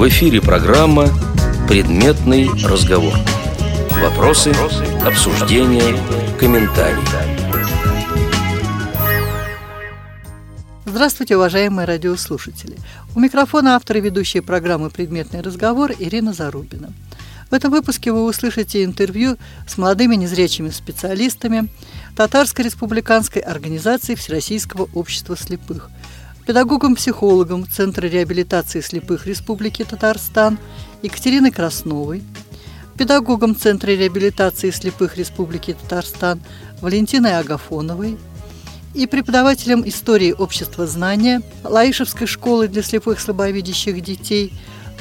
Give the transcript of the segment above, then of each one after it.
В эфире программа «Предметный разговор». Вопросы, обсуждения, комментарии. Здравствуйте, уважаемые радиослушатели. У микрофона автор и ведущая программы «Предметный разговор» Ирина Зарубина. В этом выпуске вы услышите интервью с молодыми незрячими специалистами Татарской республиканской организации Всероссийского общества слепых, педагогом-психологом Центра реабилитации слепых Республики Татарстан Екатериной Красновой, педагогом Центра реабилитации слепых Республики Татарстан Валентиной Агафоновой и преподавателем истории общества знания Лаишевской школы для слепых слабовидящих детей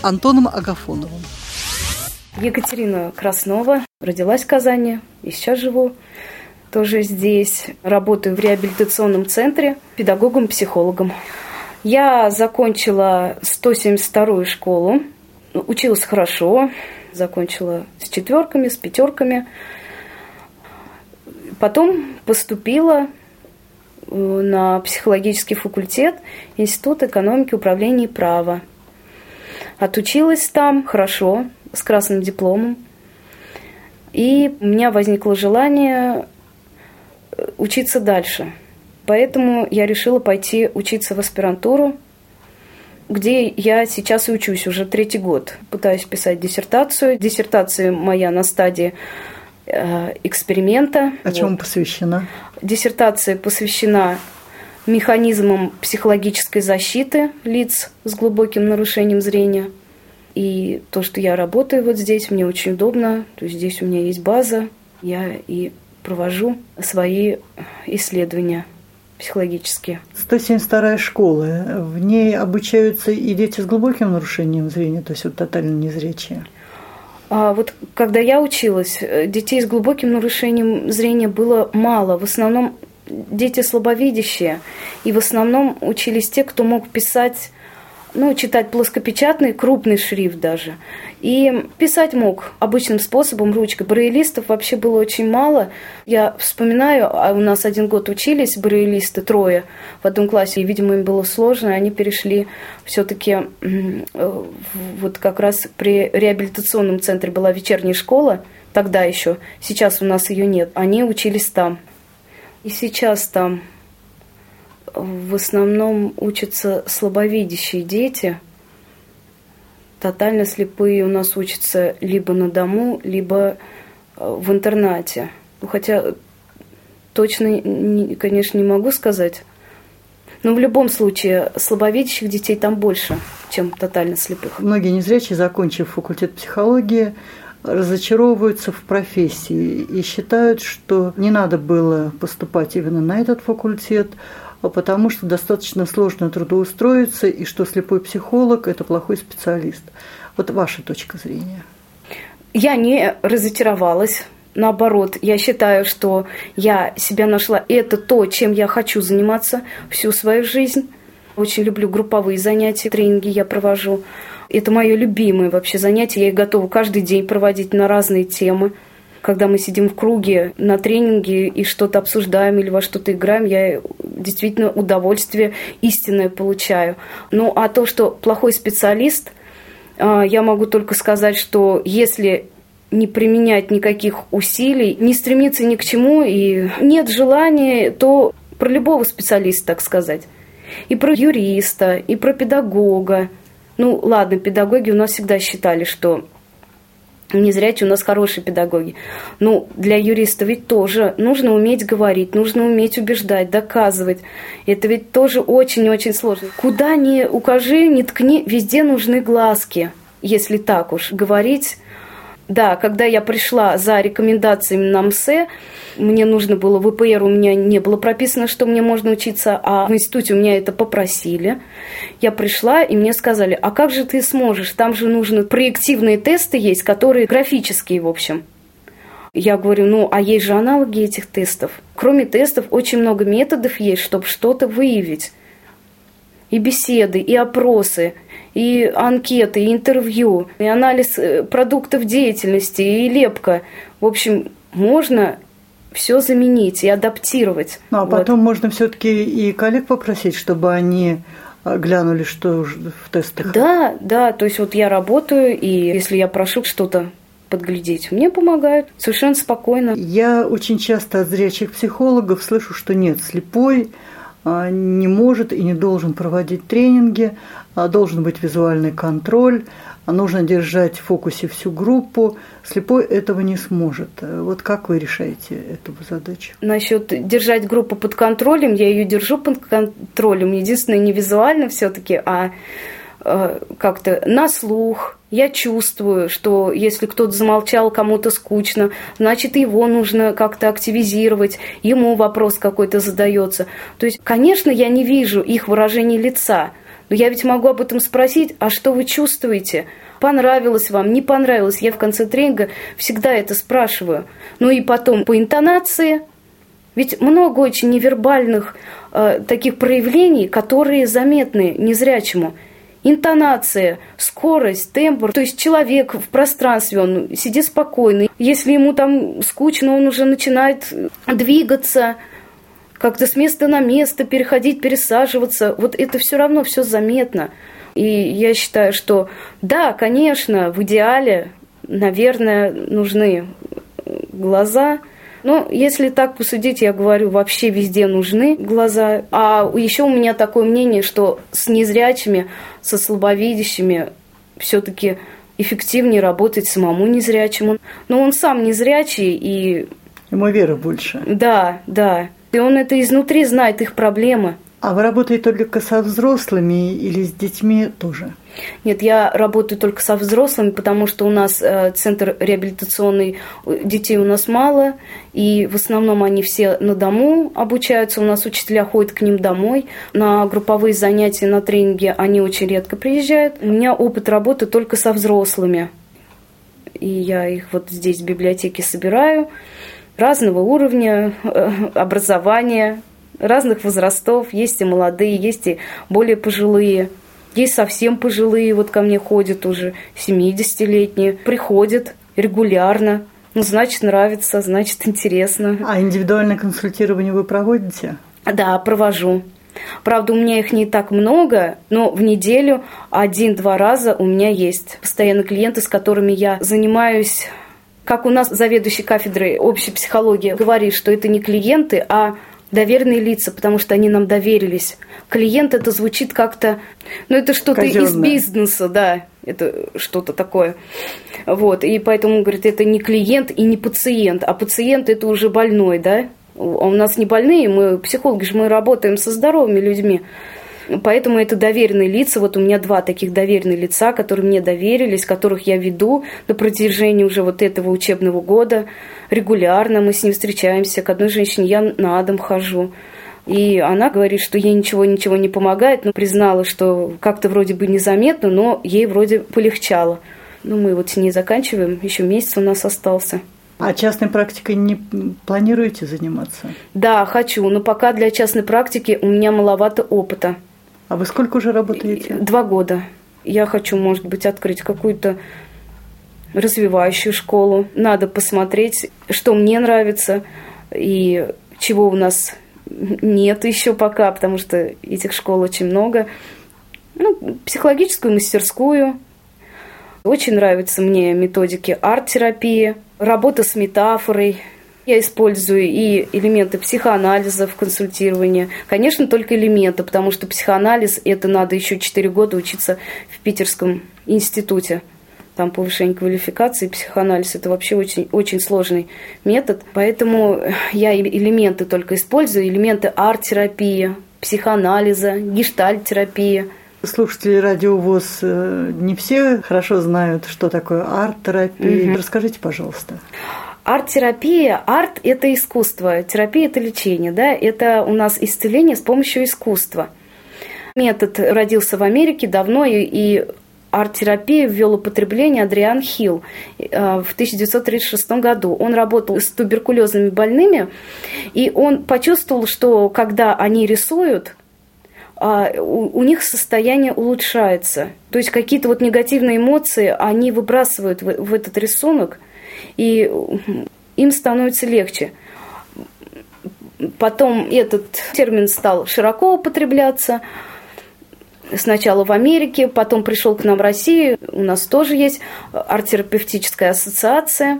Антоном Агафоновым. Екатерина Краснова, родилась в Казани и сейчас живу тоже здесь. Работаю в реабилитационном центре педагогом-психологом. Я закончила 172-ю школу, училась хорошо, закончила с четверками, с пятерками. Потом поступила э, на психологический факультет Институт экономики, управления и права. Отучилась там хорошо, с красным дипломом. И у меня возникло желание учиться дальше. Поэтому я решила пойти учиться в аспирантуру, где я сейчас и учусь уже третий год. Пытаюсь писать диссертацию. Диссертация моя на стадии э, эксперимента. О чем вот. посвящена? Диссертация посвящена механизмам психологической защиты лиц с глубоким нарушением зрения – и то, что я работаю вот здесь, мне очень удобно. То есть здесь у меня есть база. Я и провожу свои исследования психологические. 172-я школа. В ней обучаются и дети с глубоким нарушением зрения, то есть вот тотально незрячие. А вот когда я училась, детей с глубоким нарушением зрения было мало. В основном дети слабовидящие. И в основном учились те, кто мог писать ну, читать плоскопечатный, крупный шрифт даже. И писать мог обычным способом, ручкой. Брейлистов вообще было очень мало. Я вспоминаю, а у нас один год учились брейлисты, трое в одном классе, и, видимо, им было сложно, они перешли все-таки э, вот как раз при реабилитационном центре была вечерняя школа, тогда еще, сейчас у нас ее нет, они учились там. И сейчас там в основном учатся слабовидящие дети. Тотально слепые у нас учатся либо на дому, либо э, в интернате. Ну, хотя точно, конечно, не могу сказать. Но в любом случае слабовидящих детей там больше, чем тотально слепых. Многие незрячие, закончив факультет психологии, разочаровываются в профессии и считают, что не надо было поступать именно на этот факультет, а потому что достаточно сложно трудоустроиться, и что слепой психолог – это плохой специалист. Вот ваша точка зрения. Я не разочаровалась. Наоборот, я считаю, что я себя нашла. Это то, чем я хочу заниматься всю свою жизнь. Очень люблю групповые занятия, тренинги я провожу. Это мое любимое вообще занятие. Я их готова каждый день проводить на разные темы когда мы сидим в круге на тренинге и что-то обсуждаем или во что-то играем, я действительно удовольствие истинное получаю. Ну, а то, что плохой специалист, а, я могу только сказать, что если не применять никаких усилий, не стремиться ни к чему и нет желания, то про любого специалиста, так сказать. И про юриста, и про педагога. Ну, ладно, педагоги у нас всегда считали, что не зря у нас хорошие педагоги. Ну, для юриста ведь тоже нужно уметь говорить, нужно уметь убеждать, доказывать. Это ведь тоже очень-очень сложно. Куда ни укажи, ни ткни, везде нужны глазки, если так уж говорить да, когда я пришла за рекомендациями на МСЭ, мне нужно было, в ВПР у меня не было прописано, что мне можно учиться, а в институте у меня это попросили. Я пришла, и мне сказали, а как же ты сможешь? Там же нужны проективные тесты есть, которые графические, в общем. Я говорю, ну, а есть же аналоги этих тестов. Кроме тестов, очень много методов есть, чтобы что-то выявить. И беседы, и опросы – и анкеты, и интервью, и анализ э, продуктов деятельности, и лепка. В общем, можно все заменить и адаптировать. Ну, а вот. потом можно все-таки и коллег попросить, чтобы они а, глянули, что в тестах? Да, да, то есть вот я работаю, и если я прошу что-то подглядеть. Мне помогают совершенно спокойно. Я очень часто от зрячих психологов слышу, что нет, слепой не может и не должен проводить тренинги, а должен быть визуальный контроль, а нужно держать в фокусе всю группу. Слепой этого не сможет. Вот как вы решаете эту задачу? Насчет держать группу под контролем, я ее держу под контролем. Единственное, не визуально все-таки, а э, как-то на слух. Я чувствую, что если кто-то замолчал, кому-то скучно, значит, его нужно как-то активизировать, ему вопрос какой-то задается. То есть, конечно, я не вижу их выражение лица – но я ведь могу об этом спросить, а что вы чувствуете? Понравилось вам, не понравилось? Я в конце тренинга всегда это спрашиваю. Ну и потом по интонации. Ведь много очень невербальных э, таких проявлений, которые заметны незрячему. Интонация, скорость, тембр. То есть человек в пространстве, он сидит спокойно. Если ему там скучно, он уже начинает двигаться, как-то с места на место переходить, пересаживаться. Вот это все равно все заметно. И я считаю, что да, конечно, в идеале, наверное, нужны глаза. Но если так посудить, я говорю, вообще везде нужны глаза. А еще у меня такое мнение, что с незрячими, со слабовидящими все-таки эффективнее работать самому незрячему. Но он сам незрячий и... Ему веры больше. Да, да. И он это изнутри знает, их проблемы. А вы работаете только со взрослыми или с детьми тоже? Нет, я работаю только со взрослыми, потому что у нас э, центр реабилитационный, детей у нас мало, и в основном они все на дому обучаются, у нас учителя ходят к ним домой, на групповые занятия, на тренинги они очень редко приезжают. У меня опыт работы только со взрослыми, и я их вот здесь в библиотеке собираю разного уровня э, образования, разных возрастов. Есть и молодые, есть и более пожилые. Есть совсем пожилые, вот ко мне ходят уже 70-летние. Приходят регулярно. Ну, значит, нравится, значит, интересно. А индивидуальное консультирование вы проводите? Да, провожу. Правда, у меня их не так много, но в неделю один-два раза у меня есть постоянно клиенты, с которыми я занимаюсь как у нас заведующий кафедрой общей психологии говорит, что это не клиенты, а доверенные лица, потому что они нам доверились. Клиент это звучит как-то, ну это что-то из бизнеса, да, это что-то такое. Вот, и поэтому говорит, это не клиент и не пациент, а пациент это уже больной, да. А у нас не больные, мы психологи же мы работаем со здоровыми людьми. Поэтому это доверенные лица. Вот у меня два таких доверенных лица, которые мне доверились, которых я веду на протяжении уже вот этого учебного года. Регулярно мы с ним встречаемся. К одной женщине я на дом хожу. И она говорит, что ей ничего-ничего не помогает, но признала, что как-то вроде бы незаметно, но ей вроде полегчало. Ну, мы вот с ней заканчиваем, еще месяц у нас остался. А частной практикой не планируете заниматься? Да, хочу, но пока для частной практики у меня маловато опыта. А вы сколько уже работаете? Два года. Я хочу, может быть, открыть какую-то развивающую школу. Надо посмотреть, что мне нравится и чего у нас нет еще пока, потому что этих школ очень много. Ну, психологическую мастерскую. Очень нравятся мне методики арт-терапии, работа с метафорой, я использую и элементы психоанализа в консультировании. Конечно, только элементы, потому что психоанализ, это надо еще 4 года учиться в Питерском институте. Там повышение квалификации, психоанализ – это вообще очень, очень сложный метод. Поэтому я элементы только использую, элементы арт-терапии, психоанализа, гештальт-терапии – Слушатели радио ВОЗ э, не все хорошо знают, что такое арт-терапия. Угу. Расскажите, пожалуйста. Арт-терапия, арт – это искусство, терапия – это лечение, да, это у нас исцеление с помощью искусства. Метод родился в Америке давно, и, и арт-терапию ввел употребление Адриан Хилл э, в 1936 году. Он работал с туберкулезными больными, и он почувствовал, что когда они рисуют, а, у, них состояние улучшается. То есть какие-то вот негативные эмоции они выбрасывают в этот рисунок – и им становится легче. Потом этот термин стал широко употребляться. сначала в Америке, потом пришел к нам в Россию. У нас тоже есть арт-терапевтическая ассоциация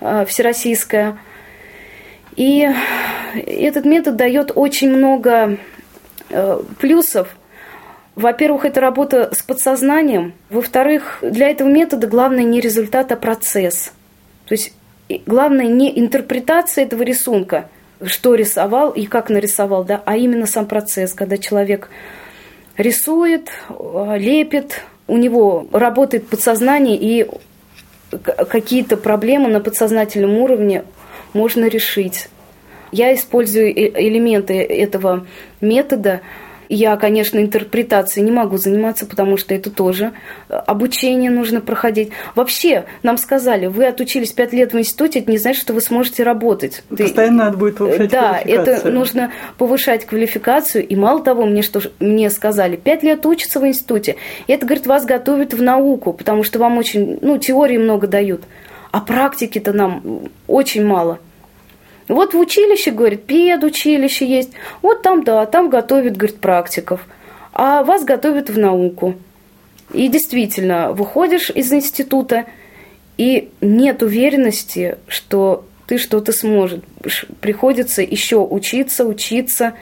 э, всероссийская. И этот метод дает очень много э, плюсов. Во-первых, это работа с подсознанием. Во-вторых, для этого метода главное не результат, а процесс. То есть главное не интерпретация этого рисунка, что рисовал и как нарисовал, да, а именно сам процесс, когда человек рисует, э, лепит, у него работает подсознание, и какие-то проблемы на подсознательном уровне можно решить. Я использую элементы этого метода я, конечно, интерпретацией не могу заниматься, потому что это тоже э, обучение нужно проходить. Вообще, нам сказали, вы отучились пять лет в институте, это не значит, что вы сможете работать. Постоянно надо будет повышать Да, это нужно повышать квалификацию. И мало того, мне, что, мне сказали, пять лет учатся в институте. И это, говорит, вас готовят в науку, потому что вам очень, ну, теории много дают. А практики-то нам очень мало. Вот в училище, говорит, педучилище есть. Вот там, да, там готовят, говорит, практиков. А вас готовят в науку. И действительно, выходишь из института, и нет уверенности, что ты что-то сможешь. Приходится еще учиться, учиться.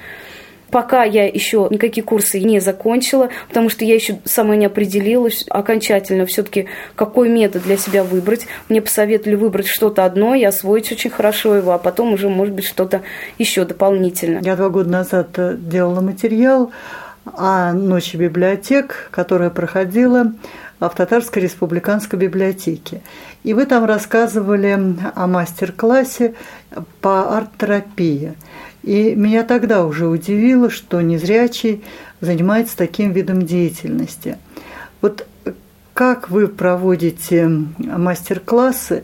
Пока я еще никакие курсы не закончила, потому что я еще сама не определилась окончательно все-таки, какой метод для себя выбрать. Мне посоветовали выбрать что-то одно и освоить очень хорошо его, а потом уже, может быть, что-то еще дополнительно. Я два года назад э, делала материал о ночи библиотек, которая проходила в Татарской республиканской библиотеке. И вы там рассказывали о мастер-классе по арт-терапии. И меня тогда уже удивило, что незрячий занимается таким видом деятельности. Вот как вы проводите мастер-классы,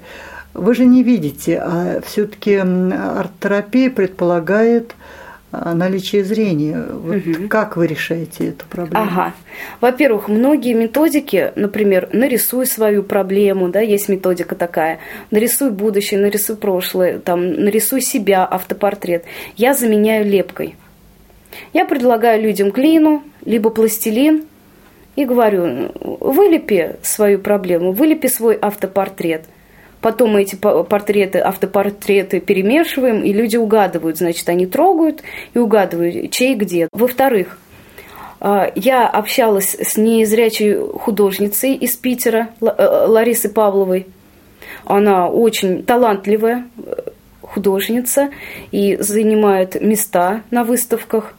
вы же не видите, а все-таки арт-терапия предполагает а, наличие зрения. Вот угу. Как вы решаете эту проблему? Ага. Во-первых, многие методики, например, нарисуй свою проблему, да, есть методика такая, нарисуй будущее, нарисуй прошлое, там, нарисуй себя, автопортрет. Я заменяю лепкой. Я предлагаю людям глину, либо пластилин, и говорю, вылепи свою проблему, вылепи свой автопортрет – Потом мы эти портреты, автопортреты перемешиваем, и люди угадывают. Значит, они трогают и угадывают, чей где. Во-вторых, а, я общалась с незрячей художницей из Питера, э, Ларисой Павловой. Она очень талантливая э, художница и занимает места на выставках.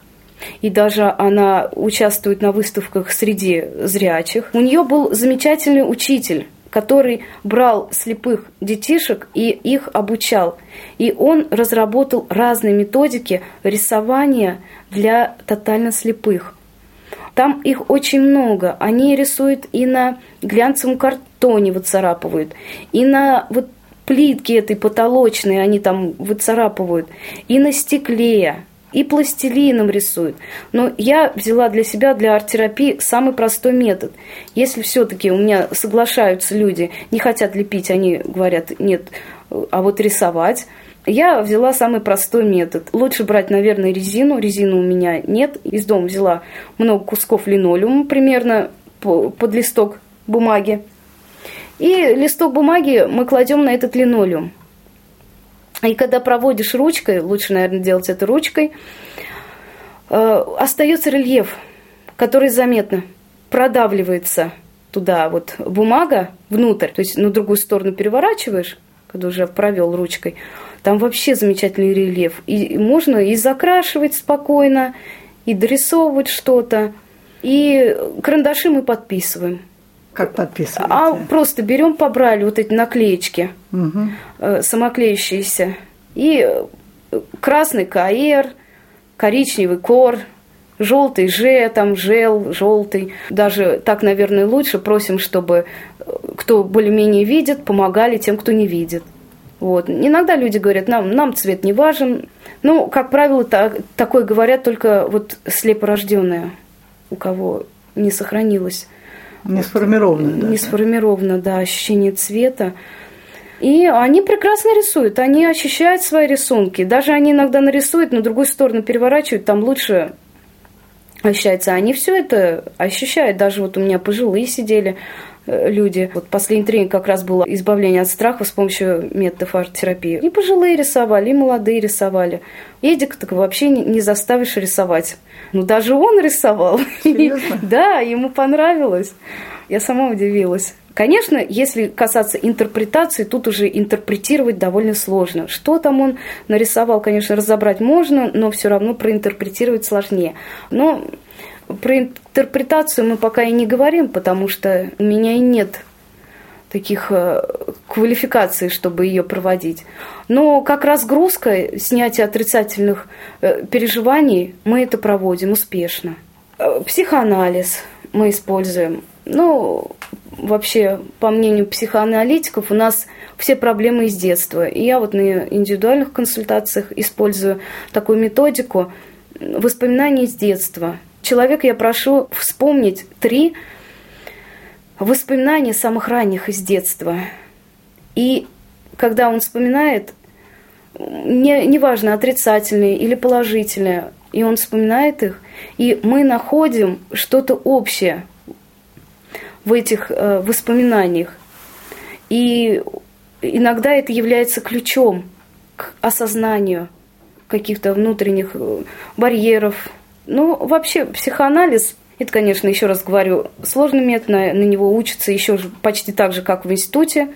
И даже она участвует на выставках среди зрячих. У нее был замечательный учитель, который брал слепых детишек и их обучал. И он разработал разные методики рисования для тотально слепых. Там их очень много. Они рисуют и на глянцевом картоне выцарапывают, и на вот плитке этой потолочной они там выцарапывают, и на стекле и пластилином рисуют. Но я взяла для себя, для арт-терапии, самый простой метод. Если все-таки у меня соглашаются люди, не хотят лепить, они говорят, нет, а вот рисовать, я взяла самый простой метод. Лучше брать, наверное, резину. Резины у меня нет. Из дома взяла много кусков линолеума, примерно под листок бумаги. И листок бумаги мы кладем на этот линолеум. И когда проводишь ручкой, лучше, наверное, делать это ручкой, э, остается рельеф, который заметно продавливается туда вот бумага внутрь, то есть на другую сторону переворачиваешь, когда уже провел ручкой, там вообще замечательный рельеф. И можно и закрашивать спокойно, и дорисовывать что-то. И карандаши мы подписываем. Как подписываете? А просто берем по брайлю вот эти наклеечки, угу. самоклеющиеся. И э, красный КР, коричневый КОР, желтый Ж, там жел, желтый. Даже так, наверное, лучше. Просим, чтобы э, кто более-менее видит, помогали тем, кто не видит. Вот. Иногда люди говорят, нам, нам цвет не важен. Ну, как правило, так, такое говорят только вот слепорожденные, у кого не сохранилось не сформировано. Не сформировано, да, ощущение цвета. И они прекрасно рисуют, они ощущают свои рисунки. Даже они иногда нарисуют, на другую сторону переворачивают, там лучше ощущается. Они все это ощущают. Даже вот у меня пожилые сидели э, люди. Вот последний тренинг как раз было избавление от страха с помощью методов арт-терапии. И пожилые рисовали, и молодые рисовали. Эдик так вообще не заставишь рисовать. Ну, даже он рисовал. Серьезно? Да, ему понравилось. Я сама удивилась. Конечно, если касаться интерпретации, тут уже интерпретировать довольно сложно. Что там он нарисовал, конечно, разобрать можно, но все равно проинтерпретировать сложнее. Но про интерпретацию мы пока и не говорим, потому что у меня и нет таких э, квалификаций, чтобы ее проводить. Но как разгрузка, снятие отрицательных э, переживаний, мы это проводим успешно. Э, психоанализ мы используем. Ну, вообще, по мнению психоаналитиков, у нас все проблемы из детства. И я вот на индивидуальных консультациях использую такую методику воспоминаний из детства. Человека я прошу вспомнить три воспоминания самых ранних из детства. И когда он вспоминает, не, неважно, отрицательные или положительные, и он вспоминает их, и мы находим что-то общее в этих э, воспоминаниях. И иногда это является ключом к осознанию каких-то внутренних э, барьеров. Ну, вообще, психоанализ это, конечно, еще раз говорю, сложный метод, на, на него учатся еще почти так же, как в институте.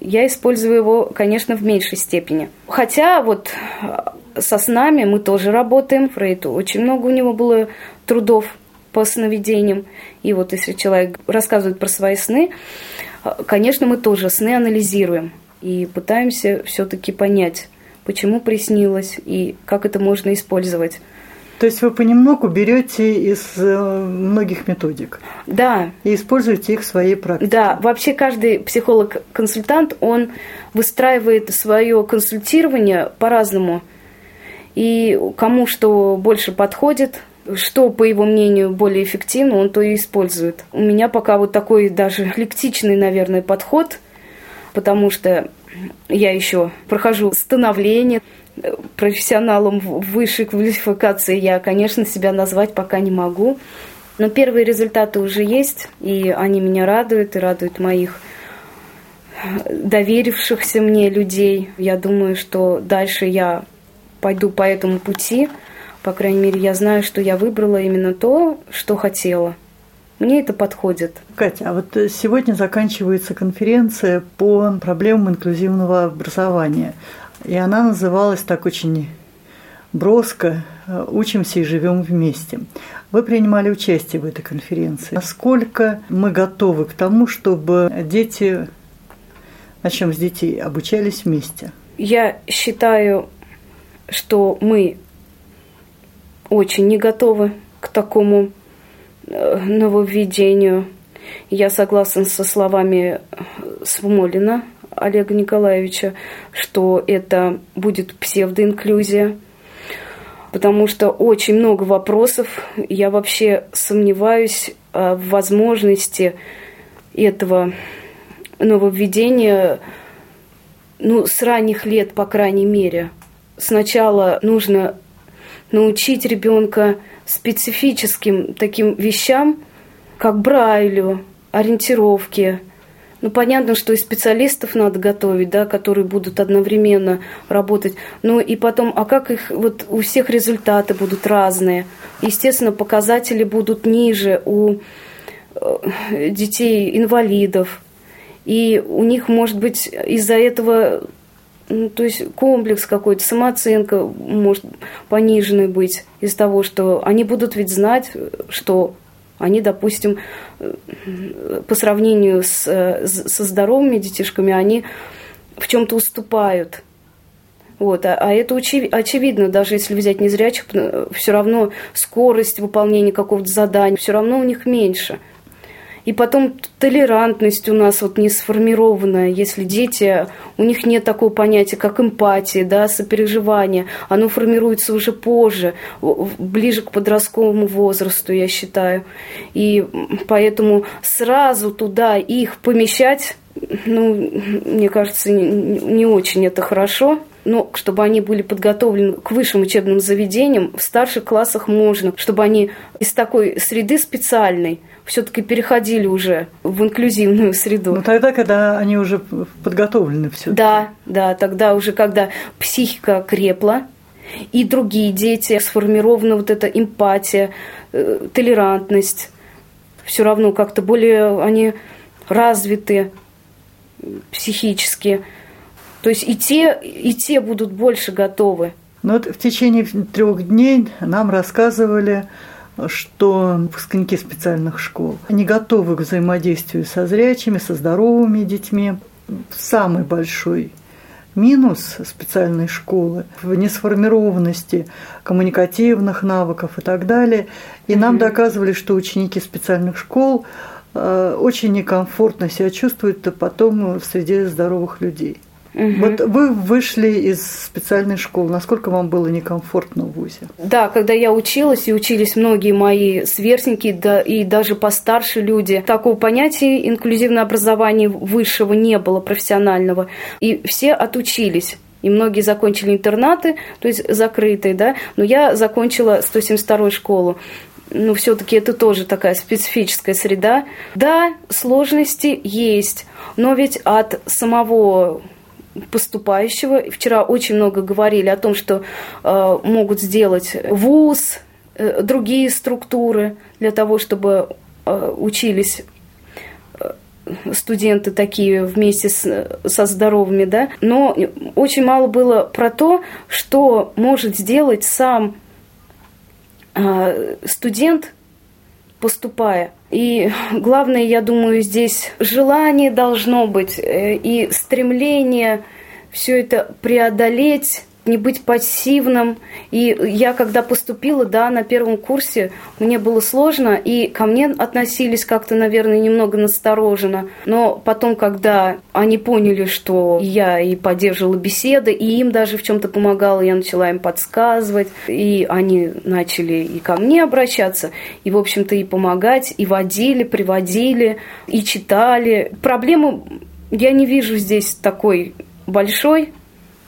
Я использую его, конечно, в меньшей степени. Хотя вот э, со снами мы тоже работаем. Фрейду очень много у него было трудов по сновидениям. И вот если человек рассказывает про свои сны, э, конечно, мы тоже сны анализируем и пытаемся все-таки понять, почему приснилось и как это можно использовать. То есть вы понемногу берете из э, многих методик. Да. И используете их в своей практике. Да, вообще каждый психолог-консультант, он выстраивает свое консультирование по-разному. И кому что больше подходит, что, по его мнению, более эффективно, он то и использует. У меня пока вот такой даже эклектичный, наверное, подход, потому что я еще прохожу становление, профессионалом высшей квалификации я, конечно, себя назвать пока не могу. Но первые результаты уже есть, и они меня радуют, и радуют моих доверившихся мне людей. Я думаю, что дальше я пойду по этому пути. По крайней мере, я знаю, что я выбрала именно то, что хотела. Мне это подходит. Катя, а вот сегодня заканчивается конференция по проблемам инклюзивного образования. И она называлась так очень броско «Учимся и живем вместе». Вы принимали участие в этой конференции. Насколько мы готовы к тому, чтобы дети, начнем с детей, обучались вместе? Я считаю, что мы очень не готовы к такому э, нововведению. Я согласна со словами Смолина Олега Николаевича, что это будет псевдоинклюзия, потому что очень много вопросов. Я вообще сомневаюсь а, в возможности этого нововведения ну, с ранних лет, по крайней мере. Сначала нужно научить ребенка специфическим таким вещам, как Брайлю, ориентировке, ну, понятно, что и специалистов надо готовить, да, которые будут одновременно работать. Ну, и потом, а как их, вот у всех результаты будут разные. Естественно, показатели будут ниже у э, детей-инвалидов. И у них, может быть, из-за этого ну, то есть комплекс какой-то, самооценка может пониженной быть из того, что они будут ведь знать, что они, допустим, по сравнению с, со здоровыми детишками, они в чем-то уступают. Вот, а, а это очевид, очевидно, даже если взять незрячих, все равно скорость выполнения какого-то задания, все равно у них меньше. И потом толерантность у нас вот не сформированная. Если дети, у них нет такого понятия, как эмпатия, да, сопереживание. Оно формируется уже позже, ближе к подростковому возрасту, я считаю. И поэтому сразу туда их помещать, ну, мне кажется, не очень это хорошо. но чтобы они были подготовлены к высшим учебным заведениям, в старших классах можно, чтобы они из такой среды специальной все-таки переходили уже в инклюзивную среду. Ну тогда, когда они уже подготовлены все. Да, да, тогда уже, когда психика крепла, и другие дети, сформирована вот эта эмпатия, э, толерантность, все равно как-то более они развиты психически. То есть и те, и те будут больше готовы. Ну вот в течение трех дней нам рассказывали, что выпускники специальных школ не готовы к взаимодействию со зрячими, со здоровыми детьми. Самый большой минус специальной школы в несформированности коммуникативных навыков и так далее. И нам mm-hmm. доказывали, что ученики специальных школ э, очень некомфортно себя чувствуют потом в среде здоровых людей. Угу. Вот вы вышли из специальной школы. Насколько вам было некомфортно в ВУЗе? Да, когда я училась, и учились многие мои сверстники, да, и даже постарше люди, такого понятия инклюзивное образование высшего не было, профессионального. И все отучились. И многие закончили интернаты, то есть закрытые, да. Но я закончила 172 школу ну, все-таки это тоже такая специфическая среда. Да, сложности есть, но ведь от самого поступающего. Вчера очень много говорили о том, что э, могут сделать ВУЗ, э, другие структуры для того, чтобы э, учились э, студенты такие вместе с, со здоровыми, да, но очень мало было про то, что может сделать сам э, студент, поступая. И главное, я думаю, здесь желание должно быть э, и стремление все это преодолеть не быть пассивным. И я, когда поступила, да, на первом курсе, мне было сложно, и ко мне относились как-то, наверное, немного настороженно. Но потом, когда они поняли, что я и поддерживала беседы, и им даже в чем-то помогала, я начала им подсказывать, и они начали и ко мне обращаться, и, в общем-то, и помогать, и водили, приводили, и читали. Проблему я не вижу здесь такой большой,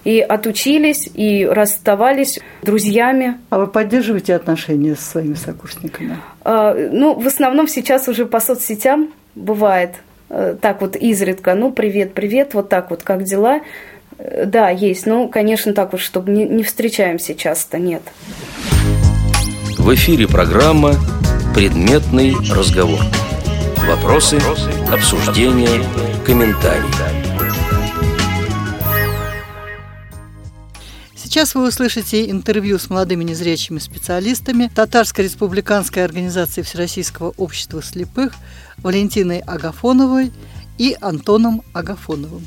и отучились, и расставались друзьями. А вы поддерживаете отношения со своими сокурсниками? А, ну, в основном сейчас уже по соцсетям бывает э, так вот изредка, ну, привет, привет, вот так вот, как дела? Э, да, есть, ну, конечно, так вот, чтобы не, не встречаемся часто, нет. В эфире программа «Предметный разговор». Вопросы, обсуждения, комментарии. Сейчас вы услышите интервью с молодыми незрячими специалистами Татарской республиканской организации Всероссийского общества слепых Валентиной Агафоновой и Антоном Агафоновым.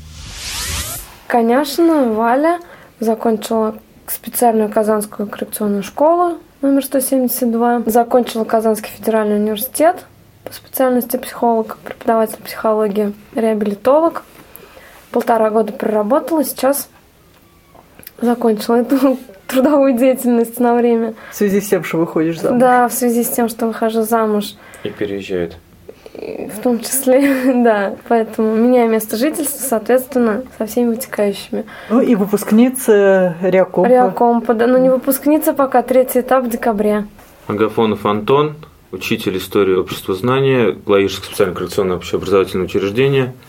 Конечно, Валя закончила специальную Казанскую коррекционную школу номер 172, закончила Казанский федеральный университет по специальности психолог, преподаватель психологии, реабилитолог. Полтора года проработала, сейчас закончила эту трудовую деятельность на время. В связи с тем, что выходишь замуж? Да, в связи с тем, что выхожу замуж. И переезжают. В том числе, да. Поэтому меняю место жительства, соответственно, со всеми вытекающими. Ну и выпускница Реакомпа. Реакомпа, да. Но не выпускница пока, третий этап в декабре. Агафонов Антон, учитель истории общества знания, Лаишское специальное коррекционное общеобразовательное учреждение –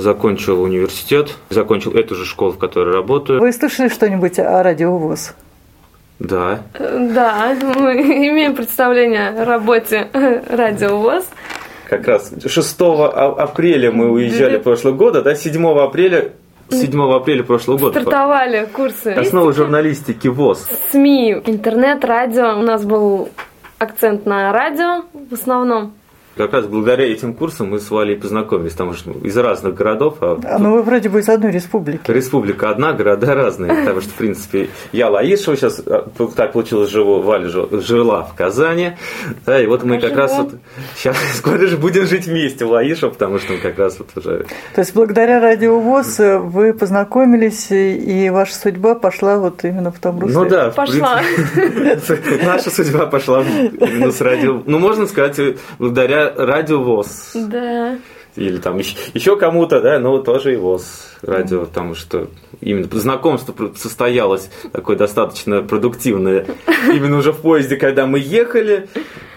закончил университет, закончил эту же школу, в которой работаю. Вы слышали что-нибудь о радиовоз? Да. Да, мы имеем представление о работе радиовоз. Как раз 6 апреля мы уезжали прошлого года, да, 7 апреля 7 апреля прошлого года. Стартовали курсы. Основы журналистики ВОЗ. СМИ, интернет, радио. У нас был акцент на радио в основном как раз благодаря этим курсам мы с Валей познакомились, потому что из разных городов. А, а ну вы вроде бы из одной республики. Республика одна, города разные. Потому что, в принципе, я Лаишева сейчас, а, так получилось, живу, Валя жила в Казани. Да, и вот мы как раз вот сейчас скоро же будем жить вместе в Лаишево, потому что мы как раз вот уже... То есть благодаря радиовоз вы познакомились, и ваша судьба пошла вот именно в том русле? Ну да, пошла. Наша судьба пошла именно с радио. Ну, можно сказать, благодаря радиовоз. Да. или там еще кому-то, да, но тоже его с радио, потому что именно знакомство состоялось такое достаточно продуктивное именно уже в поезде, когда мы ехали,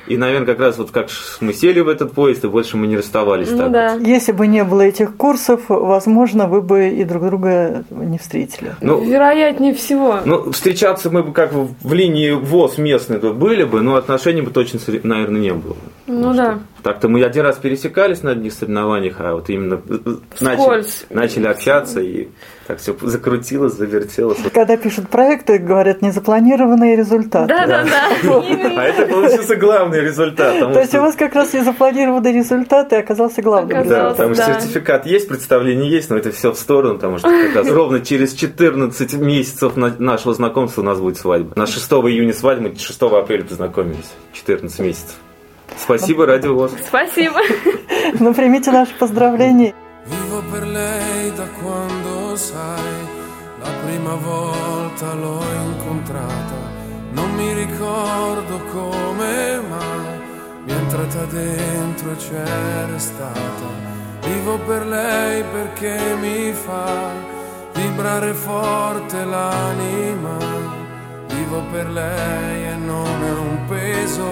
и, наверное, как раз вот как мы сели в этот поезд, и больше мы не расставались ну, так. Да. Если бы не было этих курсов, возможно, вы бы и друг друга не встретили. Ну, Вероятнее всего. Ну, встречаться мы бы как в линии ВОЗ местной были бы, но отношений бы точно, наверное, не было. Ну да. Так-то мы один раз пересекались на одних соревнованиях, а вот именно начали, начали общаться и так все закрутилось, завертелось. Когда пишут проекты, говорят незапланированные результаты. Да, да, да. А это получился главный результат. То есть у вас как раз незапланированный результат и оказался главным. Да, потому что сертификат есть, представление есть, но это все в сторону, потому что как раз ровно через 14 месяцев нашего знакомства у нас будет свадьба. На 6 июня свадьба, мы 6 апреля познакомились. 14 месяцев. Спасибо, Радио ВОЗ. Спасибо. Ну, примите наши поздравления. Vivo per lei da quando sai, la prima volta l'ho incontrata, non mi ricordo come mai, mi è entrata dentro e c'è restata. Vivo per lei perché mi fa vibrare forte l'anima, vivo per lei e non è un peso.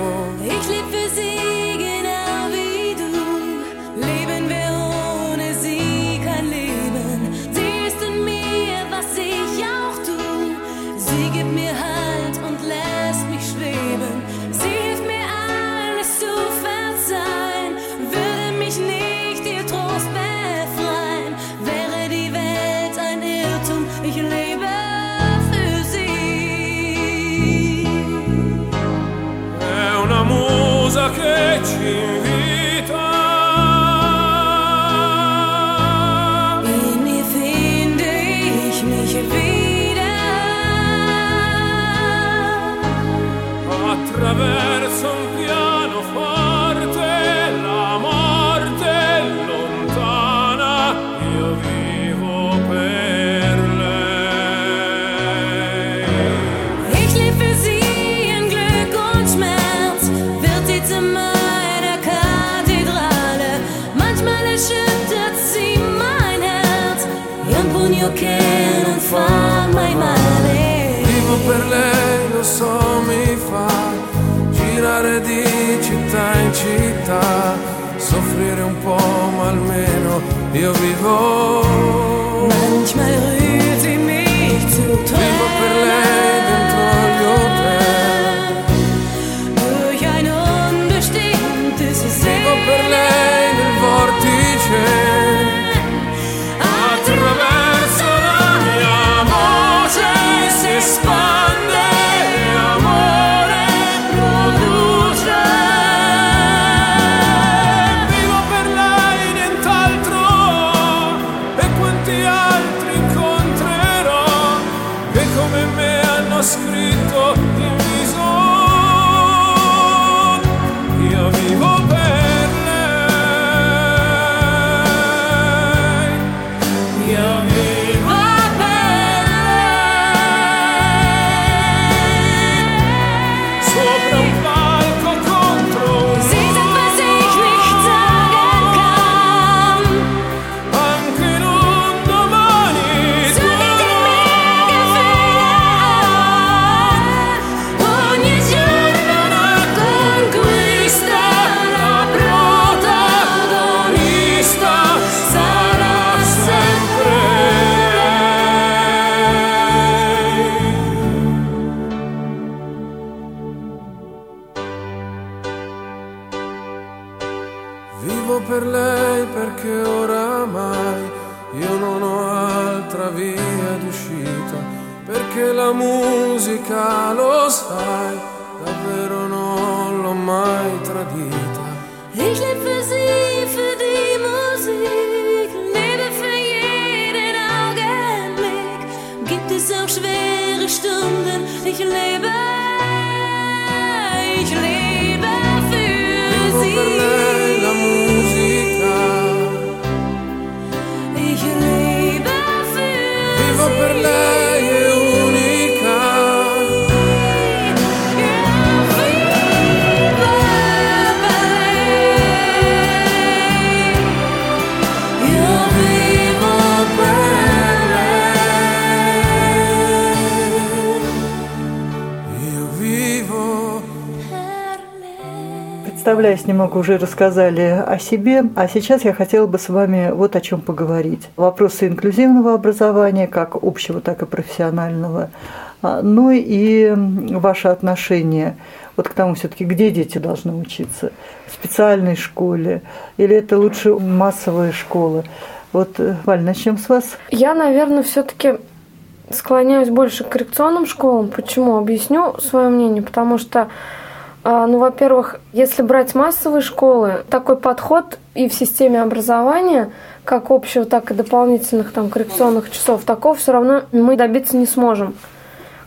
Gibt mir Halt und lässt mich schweben. Sie hilft mir alles zu verzeihen, würde mich nicht ihr Trost befreien. Wäre die Welt ein Irrtum, ich lebe für sie. È che ci traverso un piano di città in città, soffrire un po', ma almeno io vivo. Представляясь, немного уже рассказали о себе, а сейчас я хотела бы с вами вот о чем поговорить. Вопросы инклюзивного образования, как общего, так и профессионального, а, ну и ваше отношение вот к тому все-таки, где дети должны учиться, в специальной школе или это лучше массовая школа. Вот, э, Валь, начнем с вас. Я, наверное, все-таки склоняюсь больше к коррекционным школам. Почему? Объясню свое мнение. Потому что, ну, во-первых, если брать массовые школы, такой подход и в системе образования, как общего, так и дополнительных там коррекционных часов, такого все равно мы добиться не сможем.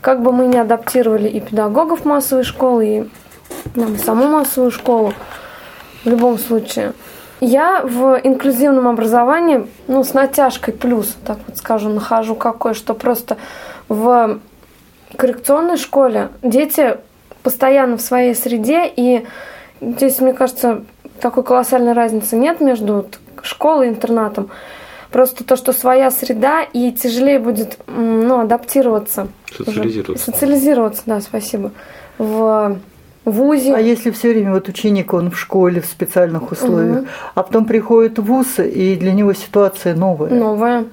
Как бы мы ни адаптировали и педагогов массовой школы, и там, саму массовую школу, в любом случае. Я в инклюзивном образовании, ну, с натяжкой плюс, так вот скажем, нахожу какой, что просто в коррекционной школе дети постоянно в своей среде, и здесь, мне кажется, такой колоссальной разницы нет между школой и интернатом. Просто то, что своя среда, и тяжелее будет ну, адаптироваться. Социализироваться. Социализироваться, да, спасибо. В вузе. А если все время вот ученик, он в школе, в специальных условиях, Мгм. а потом приходит в ВУЗ, и для него ситуация новая. Новая.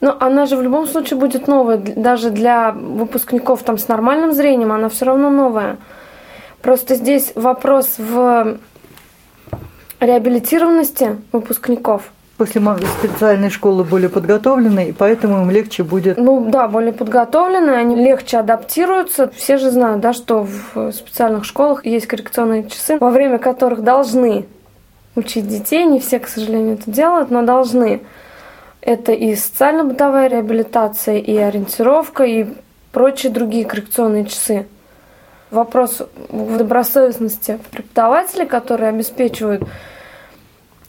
Но она же в любом случае будет новая. Даже для выпускников там с нормальным зрением она все равно новая. Просто здесь вопрос в реабилитированности выпускников. После специальной школы более подготовленной, и поэтому им легче будет Ну да, более подготовленные, они легче адаптируются. Все же знают, да, что в специальных школах есть коррекционные часы, во время которых должны учить детей. Не все, к сожалению, это делают, но должны. Это и социально-бытовая реабилитация, и ориентировка, и прочие другие коррекционные часы. Вопрос в добросовестности преподавателей, которые обеспечивают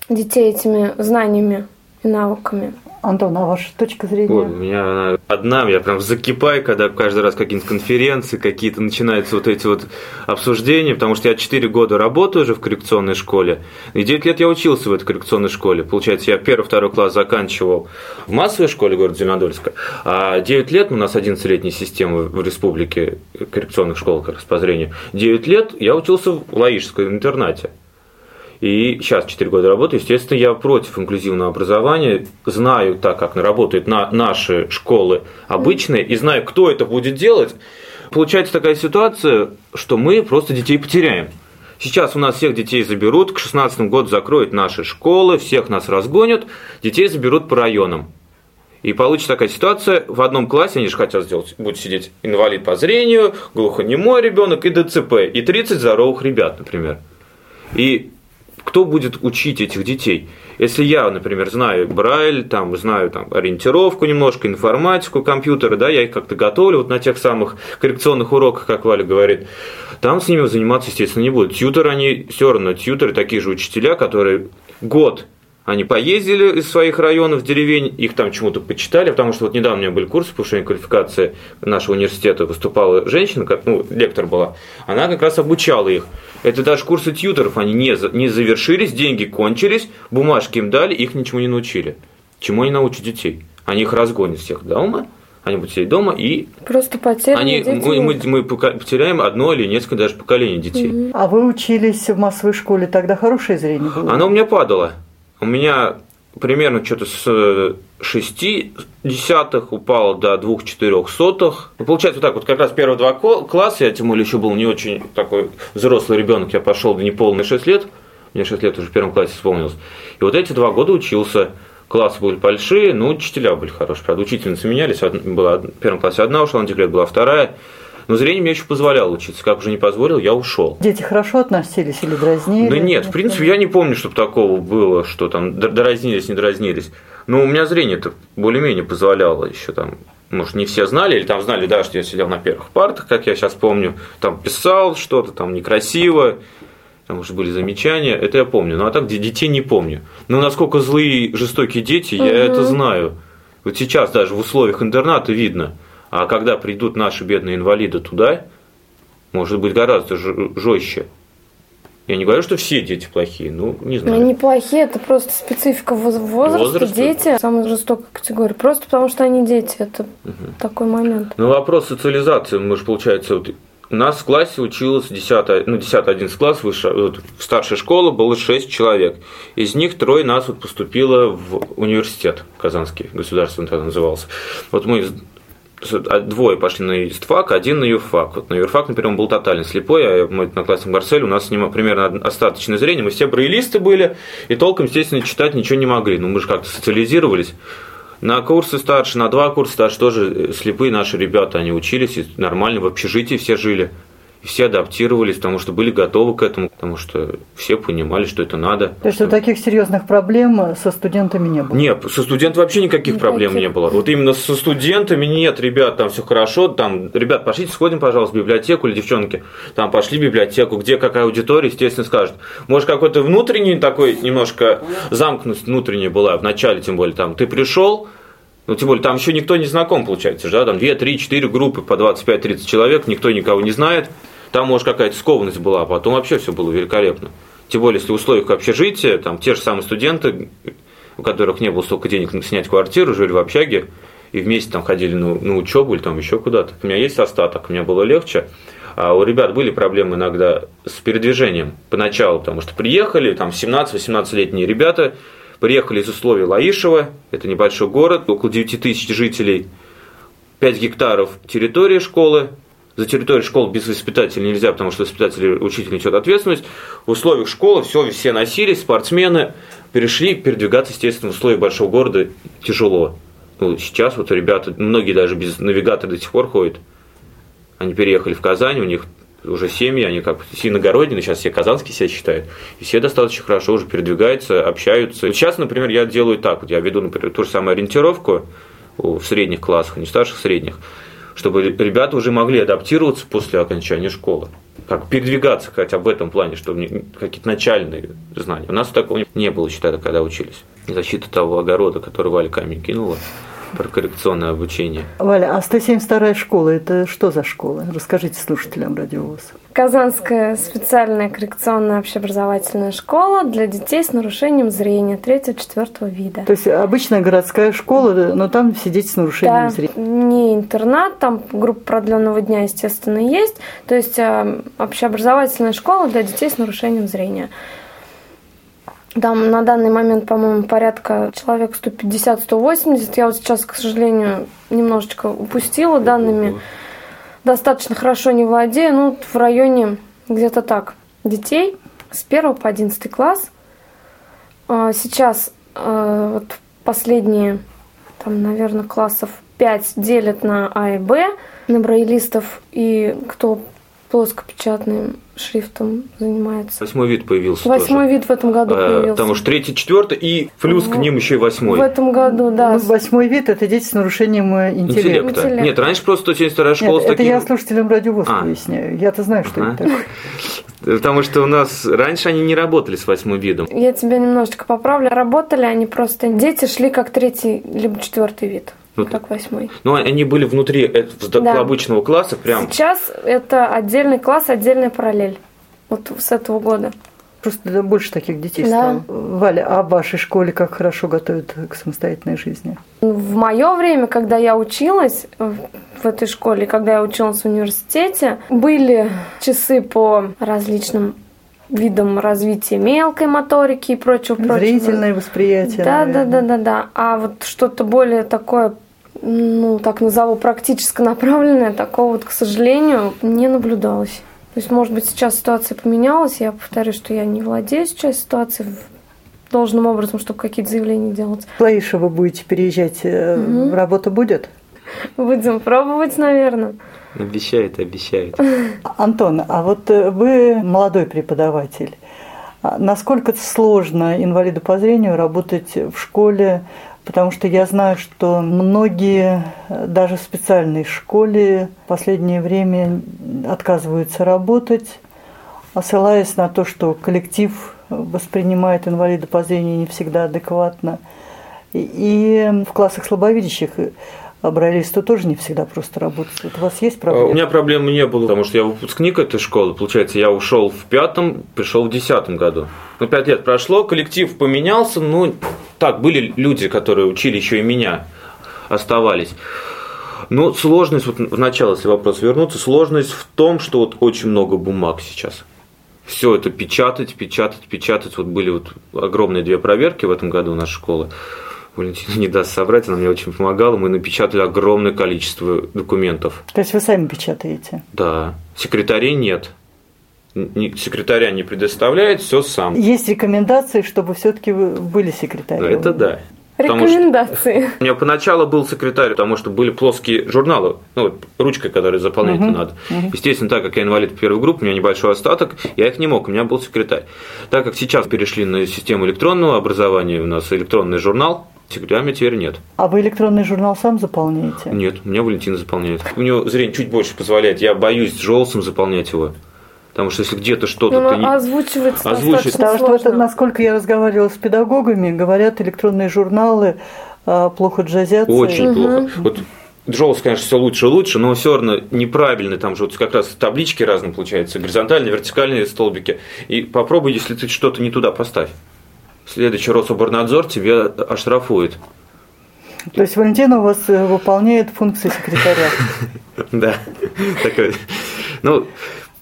детей этими знаниями и навыками. Антон, а ваша точка зрения? Ой, у меня она одна, я прям закипаю, когда каждый раз какие-то конференции, какие-то начинаются вот эти вот обсуждения, потому что я 4 года работаю уже в коррекционной школе, и 9 лет я учился в этой коррекционной школе. Получается, я первый-второй класс заканчивал в массовой школе города Зеленодольска, а 9 лет, ну, у нас 11-летняя система в республике коррекционных школ как раз по зрению, 9 лет я учился в Лаишском интернате. И сейчас 4 года работаю. Естественно, я против инклюзивного образования. Знаю так, как работают на наши школы обычные, и знаю, кто это будет делать. Получается такая ситуация, что мы просто детей потеряем. Сейчас у нас всех детей заберут, к 16 году закроют наши школы, всех нас разгонят, детей заберут по районам. И получится такая ситуация, в одном классе, они же хотят сделать, будет сидеть инвалид по зрению, глухонемой ребенок и ДЦП, и 30 здоровых ребят, например. И кто будет учить этих детей? Если я, например, знаю Брайль, там, знаю там, ориентировку немножко, информатику, компьютеры, да, я их как-то готовлю вот на тех самых коррекционных уроках, как Валя говорит, там с ними заниматься, естественно, не будут. Тьютеры, они все равно тьютеры, такие же учителя, которые год они поездили из своих районов, деревень, их там чему-то почитали, потому что вот недавно у меня были курсы повышения квалификации нашего университета, выступала женщина, как, ну, лектор была, она как раз обучала их. Это даже курсы тьютеров, они не, не завершились, деньги кончились, бумажки им дали, их ничему не научили. Чему они научат детей? Они их разгонят всех дома, они будут сидеть дома, и Просто потеряны они, мы, мы, мы потеряем одно или несколько даже поколений детей. А вы учились в массовой школе, тогда хорошее зрение было? Оно у меня падало. У меня примерно что-то с э, 6 десятых упало до 2 четырех сотых. Ну, получается, вот так вот, как раз первые два класса, я тем более еще был не очень такой взрослый ребенок, я пошел до неполные 6 лет, мне 6 лет уже в первом классе исполнилось. И вот эти два года учился. Классы были большие, но учителя были хорошие. Правда, учительницы менялись. Была в первом классе одна ушла, на декрет была вторая. Но зрение мне еще позволяло учиться. Как уже не позволил, я ушел. Дети хорошо относились или дразнили? Да нет, в принципе, я не помню, чтобы такого было, что там дразнились, не дразнились. Но у меня зрение-то более-менее позволяло еще там. Может, не все знали, или там знали, да, что я сидел на первых партах, как я сейчас помню, там писал что-то, там некрасиво, там уже были замечания, это я помню. Ну, а так де- детей не помню. Но насколько злые, жестокие дети, я это знаю. Вот сейчас даже в условиях интерната видно. А когда придут наши бедные инвалиды туда, может быть гораздо жестче. Я не говорю, что все дети плохие, ну, не Ну, знаю. они плохие, это просто специфика воз- возраста. Возраста. Дети самая жестокая категория. Просто потому что они дети. Это такой момент. Ну, вопрос социализации, мы же, получается, вот У нас в классе училось 10, ну, 10-11 класс, выше, вот, в старшей школе было 6 человек. Из них трое нас вот поступило в университет Казанский, государственный тогда назывался. Вот мы двое пошли на ИСТФАК, один на ЮРФАК. Вот на ЮРФАК, например, он был тотально слепой, а мой одноклассник Марсель, у нас с ним примерно остаточное зрение, мы все брайлисты были, и толком, естественно, читать ничего не могли. Ну, мы же как-то социализировались. На курсы старше, на два курса старше тоже слепые наши ребята, они учились, и нормально в общежитии все жили все адаптировались, потому что были готовы к этому, потому что все понимали, что это надо. То есть что... таких серьезных проблем со студентами не было? Нет, со студентами вообще никаких, никаких проблем не было. Вот именно со студентами нет, ребят, там все хорошо, там, ребят, пошлите, сходим, пожалуйста, в библиотеку или девчонки, там пошли в библиотеку, где какая аудитория, естественно, скажут. Может, какой-то внутренний такой немножко замкнутость внутренняя была в начале, тем более, там, ты пришел, ну, тем более, там еще никто не знаком, получается, да, там 2, 3, 4 группы по 25-30 человек, никто никого не знает, там, может, какая-то скованность была, а потом вообще все было великолепно. Тем более, если в условиях общежития, там те же самые студенты, у которых не было столько денег снять квартиру, жили в общаге, и вместе там ходили на, на учебу или там еще куда-то. У меня есть остаток, меня было легче. А у ребят были проблемы иногда с передвижением поначалу, потому что приехали, там 17-18-летние ребята, приехали из условий Лаишева, это небольшой город, около 9 тысяч жителей, 5 гектаров территории школы, за территорией школы без воспитателя нельзя, потому что воспитатель учитель несет ответственность. В условиях школы все, все носились, спортсмены перешли, передвигаться, естественно, в условиях большого города тяжело. Ну, сейчас вот ребята, многие даже без навигатора до сих пор ходят. Они переехали в Казань, у них уже семьи, они как синогородние, сейчас все казанские себя считают, и все достаточно хорошо уже передвигаются, общаются. Сейчас, например, я делаю так, вот я веду, например, ту же самую ориентировку в средних классах, не в старших, средних, чтобы ребята уже могли адаптироваться после окончания школы. Как передвигаться хотя бы в этом плане, чтобы какие-то начальные знания. У нас такого не было, считаю, когда учились. Защита того огорода, который Валя камень кинула про коррекционное обучение. Валя, а 172-я школа – это что за школа? Расскажите слушателям радиовоз. Казанская специальная коррекционная общеобразовательная школа для детей с нарушением зрения третьего-четвертого вида. То есть обычная городская школа, но там все дети с нарушением да, зрения. не интернат, там группа продленного дня, естественно, есть. То есть э, общеобразовательная школа для детей с нарушением зрения. Там на данный момент, по-моему, порядка человек 150-180. Я вот сейчас, к сожалению, немножечко упустила данными. Достаточно хорошо не владею. Ну, в районе где-то так детей с 1 по 11 класс. А, сейчас а, вот последние, там, наверное, классов 5 делят на А и Б, на брайлистов и кто плоскопечатным шрифтом занимается. Восьмой вид появился Восьмой тоже. вид в этом году а, появился. Потому что третий, четвертый и плюс в, к ним еще и восьмой. В этом году, да. Ну, восьмой вид – это дети с нарушением э, интеллекта. интеллекта. интеллекта. Нет, раньше просто 172 школа Нет, с таким... это я слушателям радиовоз а. поясняю. Я-то знаю, что ага. это такое. Потому что у нас раньше они не работали с восьмым видом. Я тебя немножечко поправлю. Работали они просто... Дети шли как третий либо четвертый вид. Ну, как восьмой. Ну, они были внутри да. обычного класса прям. Сейчас это отдельный класс, отдельная параллель. Вот с этого года. Просто больше таких детей да. стало. Валя, а в вашей школе как хорошо готовят к самостоятельной жизни? В мое время, когда я училась в этой школе, когда я училась в университете, были часы по различным видом развития мелкой моторики и прочего, прочего. Зрительное восприятие. Да, да, да, да, да. А вот что-то более такое ну, так назову, практически направленное, такого вот, к сожалению, не наблюдалось. То есть, может быть, сейчас ситуация поменялась. Я повторю, что я не владею сейчас ситуацией должным образом, чтобы какие-то заявления делать. Лаиша, вы будете переезжать, угу. работа будет? Будем пробовать, наверное. Обещает, обещает. Антон, а вот э, вы молодой преподаватель. А насколько сложно инвалиду по зрению работать в школе потому что я знаю, что многие даже в специальной школе в последнее время отказываются работать, ссылаясь на то, что коллектив воспринимает инвалида по зрению не всегда адекватно. И в классах слабовидящих брайлисту тоже не всегда просто работать. Вот у вас есть проблемы? У меня проблемы не было, потому что я выпускник этой школы. Получается, я ушел в пятом, пришел в десятом году. Ну, пять лет прошло, коллектив поменялся. Ну, так, были люди, которые учили еще и меня, оставались. Ну, сложность, вот в начало, если вопрос вернуться, сложность в том, что вот очень много бумаг сейчас. Все это печатать, печатать, печатать. Вот были вот огромные две проверки в этом году нашей школы. Валентина не даст собрать, она мне очень помогала. Мы напечатали огромное количество документов. То есть вы сами печатаете? Да. Секретарей нет. Секретаря не предоставляет, все сам. Есть рекомендации, чтобы все-таки вы были секретарем? Это да. Потому что Рекомендации. у меня поначалу был секретарь, потому что были плоские журналы, ну, вот ручкой, которую заполнять Мгм, надо. Естественно, так как я инвалид первой группы, у меня небольшой остаток, я их не мог, у меня был секретарь. Так как сейчас перешли на систему электронного образования, у нас электронный журнал, секретаря теперь нет. А вы электронный журнал сам заполняете? Нет, у меня Валентина заполняет. У него зрение чуть больше позволяет, я боюсь желсом заполнять его. Потому что если где-то что-то Ну, ты не... озвучивается Озвучивать. Потому что, это, насколько я разговаривала с педагогами, говорят, электронные журналы а, плохо джазятся. Очень плохо. Вот Джоус, конечно, все лучше и лучше, но все равно неправильный. Там же вот как раз таблички разные получаются, горизонтальные, вертикальные столбики. И попробуй, если ты что-то не туда поставь. Следующий Рособорнадзор тебе оштрафует. То есть Валентина у вас э, выполняет функции секретаря. Да. Такой. Ну,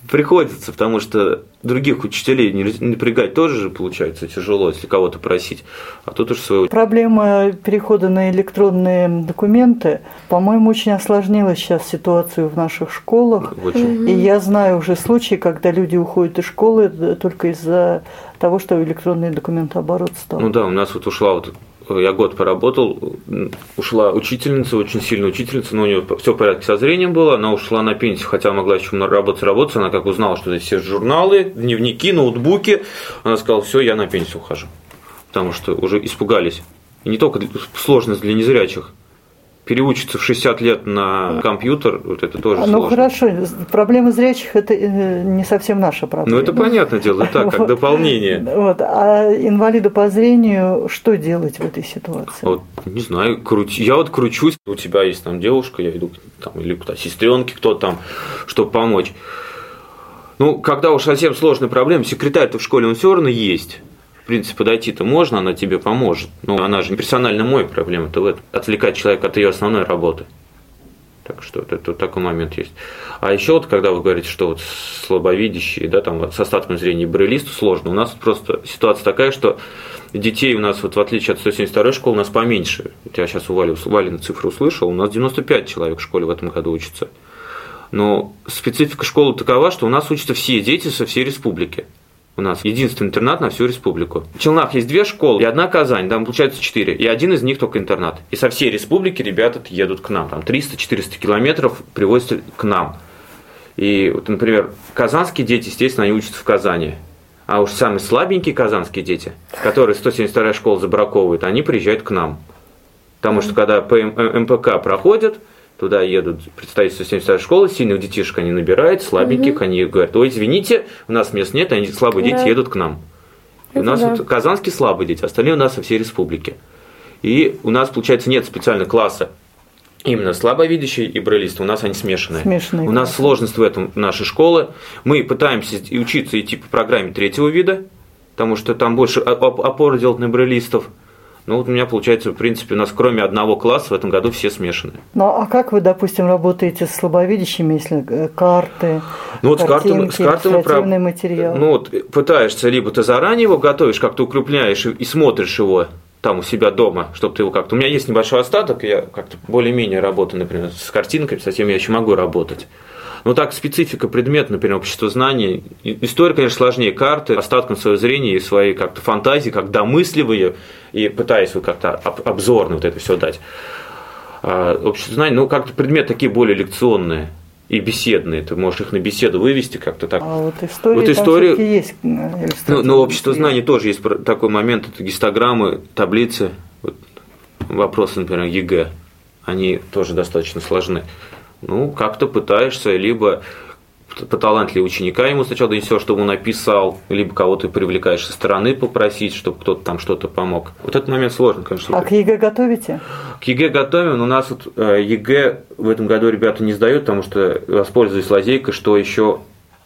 приходится, потому что других учителей не напрягать тоже же получается тяжело, если кого-то просить. А тут уж свою Проблема перехода на электронные документы, по-моему, очень осложнила сейчас ситуацию в наших школах. очень. И я знаю уже случаи, когда люди уходят из школы только из-за того, что электронный документооборот стал. Ну да, у нас вот ушла вот я год поработал, ушла учительница, очень сильная учительница, но у нее все в порядке со зрением было, она ушла на пенсию, хотя могла еще работать, работать, она как узнала, что здесь все журналы, дневники, ноутбуки, она сказала, все, я на пенсию ухожу, потому что уже испугались. И не только сложность для незрячих, переучиться в 60 лет на компьютер, вот это тоже ну сложно. хорошо, проблема зрячих это э, не совсем наша проблема. Ну это понятное дело, это так, как дополнение. Вот. А инвалиду по зрению что делать в этой ситуации? Вот, не знаю, крути. Я вот кручусь. У тебя есть там девушка, я иду там, или куда сестренки, кто там, чтобы помочь. Ну, когда уж совсем сложная проблема, секретарь-то в школе, он все равно есть. В принципе, подойти-то можно, она тебе поможет. Но она же не персонально мой проблема-то в этом. Отвлекать человека от ее основной работы. Так что это, это такой момент есть. А еще вот, когда вы говорите, что вот слабовидящие, да, там с остатком зрения брелисту сложно, у нас просто ситуация такая, что детей у нас, вот в отличие от 172 школы, у нас поменьше. Вот я сейчас у Вали, Вали цифру услышал, у нас 95 человек в школе в этом году учатся. Но специфика школы такова, что у нас учатся все дети со всей республики. У нас единственный интернат на всю республику. В Челнах есть две школы и одна Казань, там получается четыре. И один из них только интернат. И со всей республики ребята едут к нам. Там 300-400 километров привозят к нам. И вот, например, казанские дети, естественно, они учатся в Казани. А уж самые слабенькие казанские дети, которые 172 школа забраковывает, они приезжают к нам. Потому что когда МПК проходят, туда едут представители 172 школы, сильных детишек они набирают, слабеньких, они говорят, ой, извините, у нас мест нет, они слабые дети Да. едут к нам. И у Это нас да. вот казанские слабые дети, остальные у нас со всей республики. И у нас, получается, нет специального класса именно слабовидящие и брелисты, у нас они смешанные. Смешанные У нас классы. сложность в этом нашей школы. Мы пытаемся учиться идти по программе третьего вида, потому что там больше опоры делать на брелистов. Ну вот у меня получается, в принципе, у нас кроме одного класса в этом году все смешанные. Ну а как вы, допустим, работаете с слабовидящими, если э, карты, Ну вот с картами, картинки, с картами иллюстративный проб- материал? Ну вот пытаешься, либо ты заранее его готовишь, как-то укрепляешь и, и смотришь его там у себя дома, чтобы ты его как-то... У меня есть небольшой остаток, я как-то более-менее работаю, например, с картинками, с этим я еще могу работать. Ну так, специфика предмета, например, общество знаний. История, конечно, сложнее карты, остатком своего зрения и своей как-то фантазии, как домысливаю и пытаюсь вот как-то об- обзорно вот это все дать. А, обществознание, ну, как-то предметы такие более лекционные и беседные. Ты можешь их на беседу вывести как-то так. А вот история, Вот там история- всё-таки есть. э, Ну, но общество материал. знание тоже есть такой момент, это гистограммы, таблицы, вот, вопросы, например, ЕГЭ, они тоже достаточно сложны. Ну, как-то пытаешься, либо поталантливее ученика ему сначала донесешь, чтобы он написал, либо кого-то привлекаешь со стороны попросить, чтобы кто-то там что-то помог. Вот этот момент сложный, конечно. А к ЕГЭ готовите? К ЕГЭ готовим, но у нас вот э, ЕГЭ в этом году ребята не сдают, потому что воспользовались лазейкой, что еще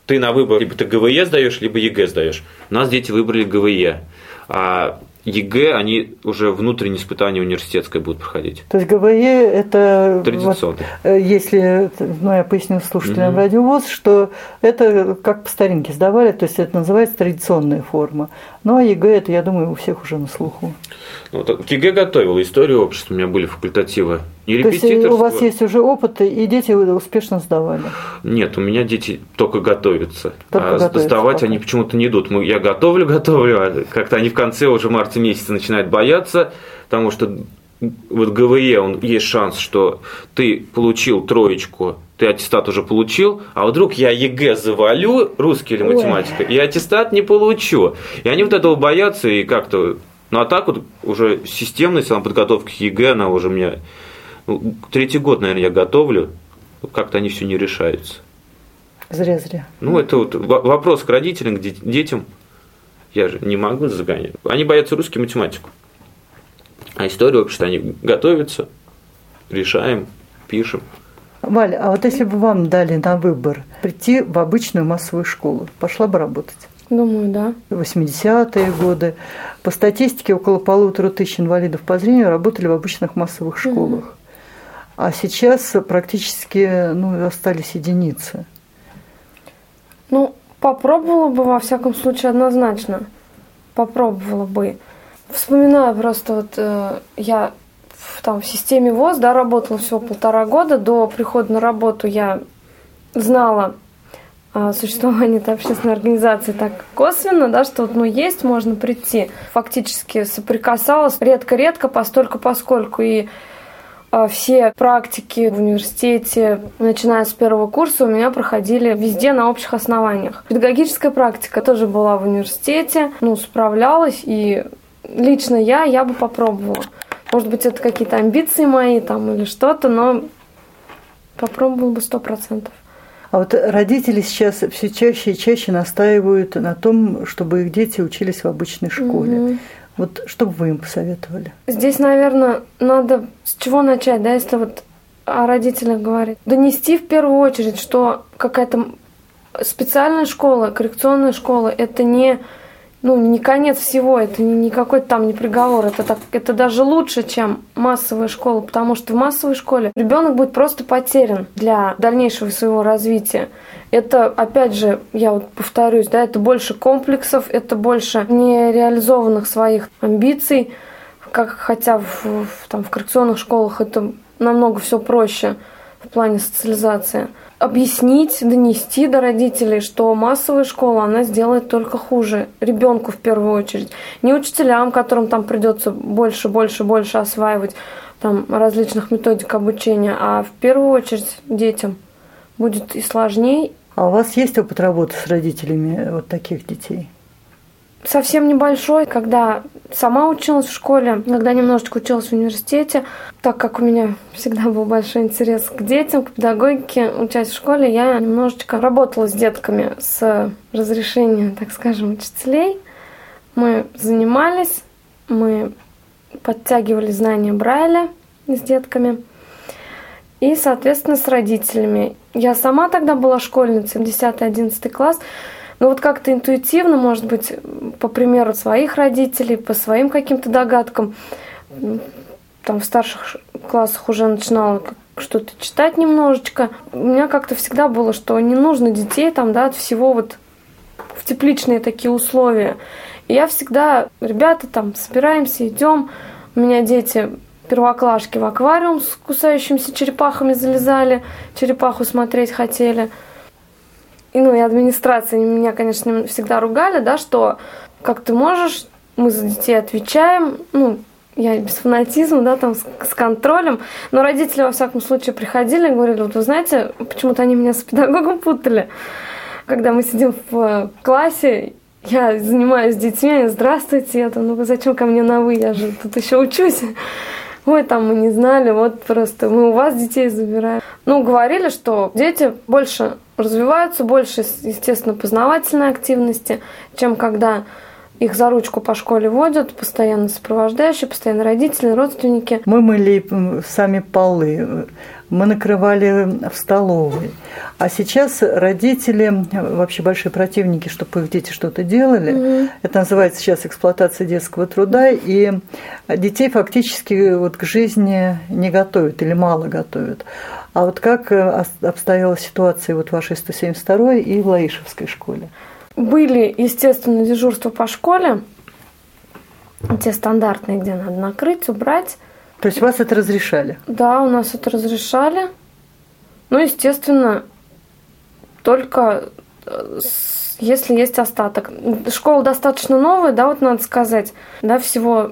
ты на выбор либо ты ГВЕ сдаешь, либо ЕГЭ сдаешь. У нас дети выбрали ГВЕ. А ЕГЭ, они уже внутреннее испытание университетское будут проходить. То есть ГВЕ это... Традиционно. Вот, э, если, ну, я поясню слушателям угу. Радио ВОС, что это как по старинке сдавали, то есть это называется традиционная форма. Ну, а ЕГЭ это, я думаю, у всех уже на слуху. Ну, так, к ЕГЭ готовил, историю общества, у меня были факультативы. И То есть у вас есть уже опыт, и дети успешно сдавали? Нет, у меня дети только готовятся. Только а готовятся сдавать пока. они почему-то не идут. Мы- Я готовлю, готовлю, а как-то они в конце уже марта месяца начинают бояться, потому что вот ГВЕ, он есть шанс, что ты получил троечку, ты аттестат уже получил, а вдруг я ЕГЭ завалю, русский или Ой. математика, и аттестат не получу. И они вот этого боятся, и как-то... Ну, а так вот уже системность подготовки к ЕГЭ, она уже меня... ну, третий год, наверное, я готовлю, как-то они все не решаются. Зря-зря. Ну, это вот во- вопрос к родителям, к де- детям. Я же не могу загонять. Они боятся русский математику. А историю общества они готовятся, решаем, пишем. Валя, а вот если бы вам дали на выбор прийти в обычную массовую школу, пошла бы работать? Думаю, да. 80-е годы. По статистике, около полутора тысяч инвалидов по зрению работали в обычных массовых школах. А сейчас практически ну, остались единицы. Ну, попробовала бы, во всяком случае, однозначно. Попробовала бы. Вспоминаю просто вот э, я в, там, в системе ВОЗ, да, работала всего полтора года. До прихода на работу я знала о существовании этой общественной организации так косвенно, да, что вот, ну, есть, можно прийти. Фактически соприкасалась редко-редко, постольку поскольку и а, все практики в университете, начиная с первого курса, у меня проходили везде на общих основаниях. Педагогическая практика тоже была в университете, ну, справлялась, и лично я, я бы попробовала. Может быть, это какие-то амбиции мои там или что-то, но попробовала бы сто процентов. А вот родители сейчас все чаще и чаще настаивают на том, чтобы их дети учились в обычной школе. Мгм. Вот что бы вы им посоветовали? Здесь, наверное, надо с чего начать, да, если вот о родителях говорить. Донести в первую очередь, что какая-то специальная школа, коррекционная школа, это не, ну, не конец всего, это не, какой-то там не приговор, это, так, это даже лучше, чем массовая школа, потому что в массовой школе ребенок будет просто потерян для дальнейшего своего развития. Это, опять же, я вот повторюсь, да, это больше комплексов, это больше нереализованных своих амбиций, как хотя в, в- там, в коррекционных школах это намного все проще в плане социализации. Объяснить, донести до родителей, что массовая школа, она сделает только хуже ребенку в первую очередь. Не учителям, которым там придется больше, больше, больше осваивать там различных методик обучения, а в первую очередь детям будет и сложнее, А у вас есть опыт работы с родителями вот таких детей? Совсем небольшой, когда сама училась в школе, когда немножечко училась в университете, так как у меня всегда был большой интерес к детям, к педагогике, учась в школе, я немножечко работала с детками с разрешения, так скажем, учителей. Мы занимались, мы подтягивали знания Брайля с детками и, соответственно, с родителями. Я сама тогда была школьницей, 10-11 класс, но вот как-то интуитивно, может быть, по примеру своих родителей, по своим каким-то догадкам, там в старших классах уже начинала что-то читать немножечко. У меня как-то всегда было, что не нужно детей там, да, от всего вот в тепличные такие условия. И я всегда, ребята, там, собираемся, идем. У меня дети первоклашки в аквариум с кусающимися черепахами залезали, черепаху смотреть хотели. И, ну, и администрация меня, конечно, всегда ругали, да, что как ты можешь, мы за детей отвечаем, ну, я без фанатизма, да, там, с, с контролем. Но родители, во всяком случае, приходили и говорили, вот вы знаете, почему-то они меня с педагогом путали. Когда мы сидим в классе, я занимаюсь с детьми, здравствуйте, я там, ну вы зачем ко мне на вы, я же тут еще учусь. Ой, там мы не знали, вот просто мы у вас детей забираем. Ну, говорили, что дети больше развиваются, больше, естественно, познавательной активности, чем когда их за ручку по школе водят, постоянно сопровождающие, постоянно родители, родственники. Мы мыли сами полы, мы накрывали в столовой. А сейчас родители вообще большие противники, чтобы их дети что-то делали. Это называется сейчас эксплуатация детского труда, и детей фактически вот к жизни не готовят или мало готовят. А вот как э, обстояла ситуация вот в вашей 172 и в Лаишевской школе? Были, естественно, дежурства по школе, те стандартные, где надо накрыть, убрать. То есть вас это разрешали? Да, у нас это разрешали. Ну, естественно, только э, если есть остаток. Школа достаточно новая, да, вот надо сказать, да, всего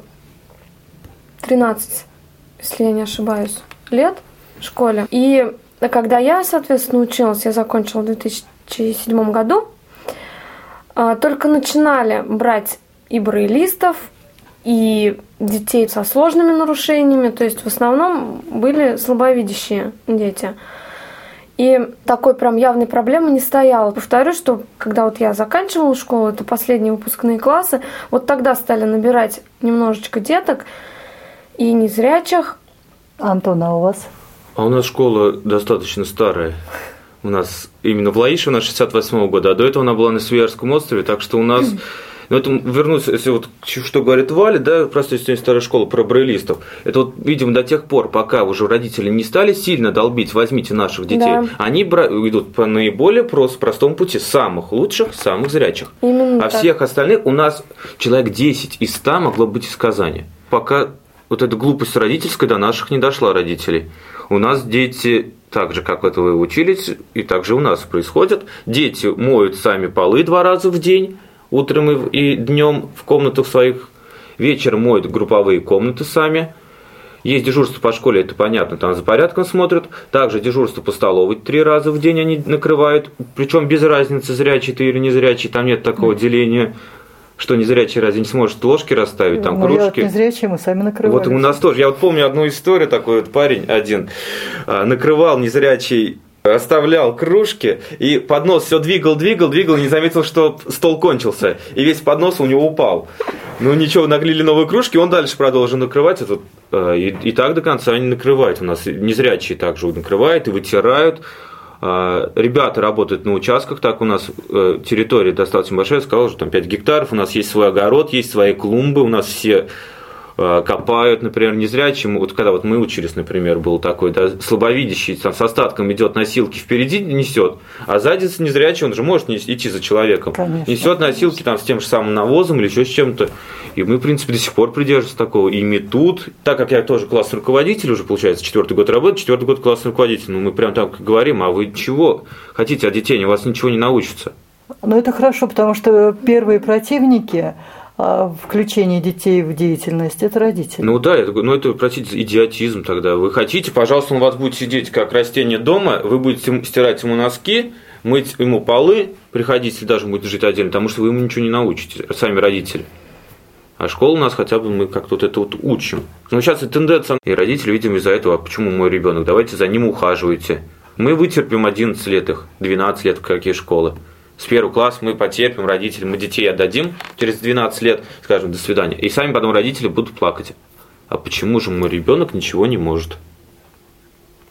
13, если я не ошибаюсь, лет в школе. И когда я, соответственно, училась, я закончила в 2007 году, а, только начинали брать и брейлистов, и детей со сложными нарушениями, то есть в основном были слабовидящие дети. И такой прям явной проблемы не стояло. Повторю, что когда вот я заканчивала школу, это последние выпускные классы, вот тогда стали набирать немножечко деток и незрячих. Антон, а у вас? А у нас школа достаточно старая. У нас именно в Лаише, у нас 68 года, а до этого она была на Свиярском острове, так что у нас... Ну, это вернуться, если вот что говорит Валя, да, просто если старая школа про брейлистов, это вот, видимо, до тех пор, пока уже родители не стали сильно долбить, возьмите наших детей, Да. они бра- идут по наиболее прост, простому пути, самых лучших, самых зрячих. Именно А так. всех остальных у нас человек 10 из 100 могло быть из Казани. Пока вот эта глупость родительская до наших не дошла родителей. У нас дети, так же, как это вы учились, и так же у нас происходит. Дети моют сами полы два раза в день, утром и, днем в комнатах своих. Вечером моют групповые комнаты сами. Есть дежурство по школе, это понятно, там за порядком смотрят. Также дежурство по столовой три раза в день они накрывают. Причем без разницы, зрячий ты или не зрячий, там нет такого деления, что незрячий разве не сможет ложки расставить, там Ну, я вот кружки. незрячие, мы сами накрывали. Вот у нас тоже. Я вот помню одну историю, такой вот парень один а, накрывал незрячий оставлял кружки, и поднос все двигал, двигал, двигал, и не заметил, что стол кончился. И весь поднос у него упал. Ну ничего, наглили новые кружки, он дальше продолжил накрывать. этот, э, и, и так до конца они накрывают. У нас незрячие также накрывают и вытирают. А, Ребята работают на участках, так у нас э, территория достаточно большая, сказал, что там 5 гектаров, у нас есть свой огород, есть свои клумбы, у нас все э, копают, например, незрячим. Вот когда вот мы учились, например, был такой, да, слабовидящий, там с остатком идет носилки впереди несет, а сзади незрячий, он же может идти за человеком. Конечно. Несет носилки там с тем же самым навозом или еще с чем-то. И мы, в принципе, до сих пор придерживаемся такого. И метут, так как я тоже классный руководитель уже, получается, четвертый год работы, четвертый год классный руководитель. Ну, мы прям так говорим, а вы чего хотите от детей? У вас ничего не научатся. Но это хорошо, потому что первые противники а, включения детей в деятельность – это родители. Ну да, это, ну это, простите, идиотизм тогда. Вы хотите, пожалуйста, он у вас будет сидеть как растение дома, вы будете стирать ему носки, мыть ему полы, приходить, если даже будет жить отдельно, потому что вы ему ничего не научите, сами родители. А школа у нас хотя бы мы как-то вот это вот учим. Но сейчас и тенденция, и родители, видимо, из-за этого, а почему мой ребенок, давайте за ним ухаживайте. Мы вытерпим 11 лет их, 12 лет, какие школы. С первого класса мы потерпим, родители, мы детей отдадим через 12 лет, скажем, до свидания. И сами потом родители будут плакать. А почему же мой ребенок ничего не может?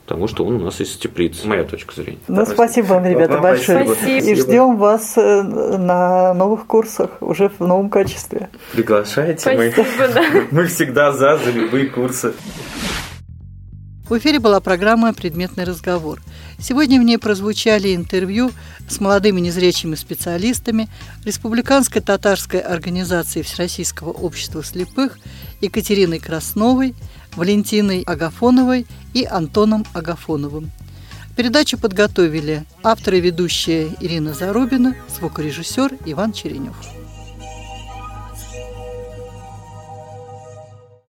Потому что он у нас из теплицы. Моя точка зрения. Ну, спасибо вам, ребята, вам большое. спасибо. И ждем вас э, на новых курсах уже в новом качестве. Приглашайте. Спасибо, да. мы всегда за, за любые курсы. В эфире была программа «Предметный разговор». Сегодня в ней прозвучали интервью с молодыми незрячими специалистами Республиканской татарской организации Всероссийского общества слепых Екатериной Красновой, Валентиной Агафоновой и Антоном Агафоновым. Передачу подготовили автор и ведущая Ирина Зарубина, звукорежиссер Иван Черенев.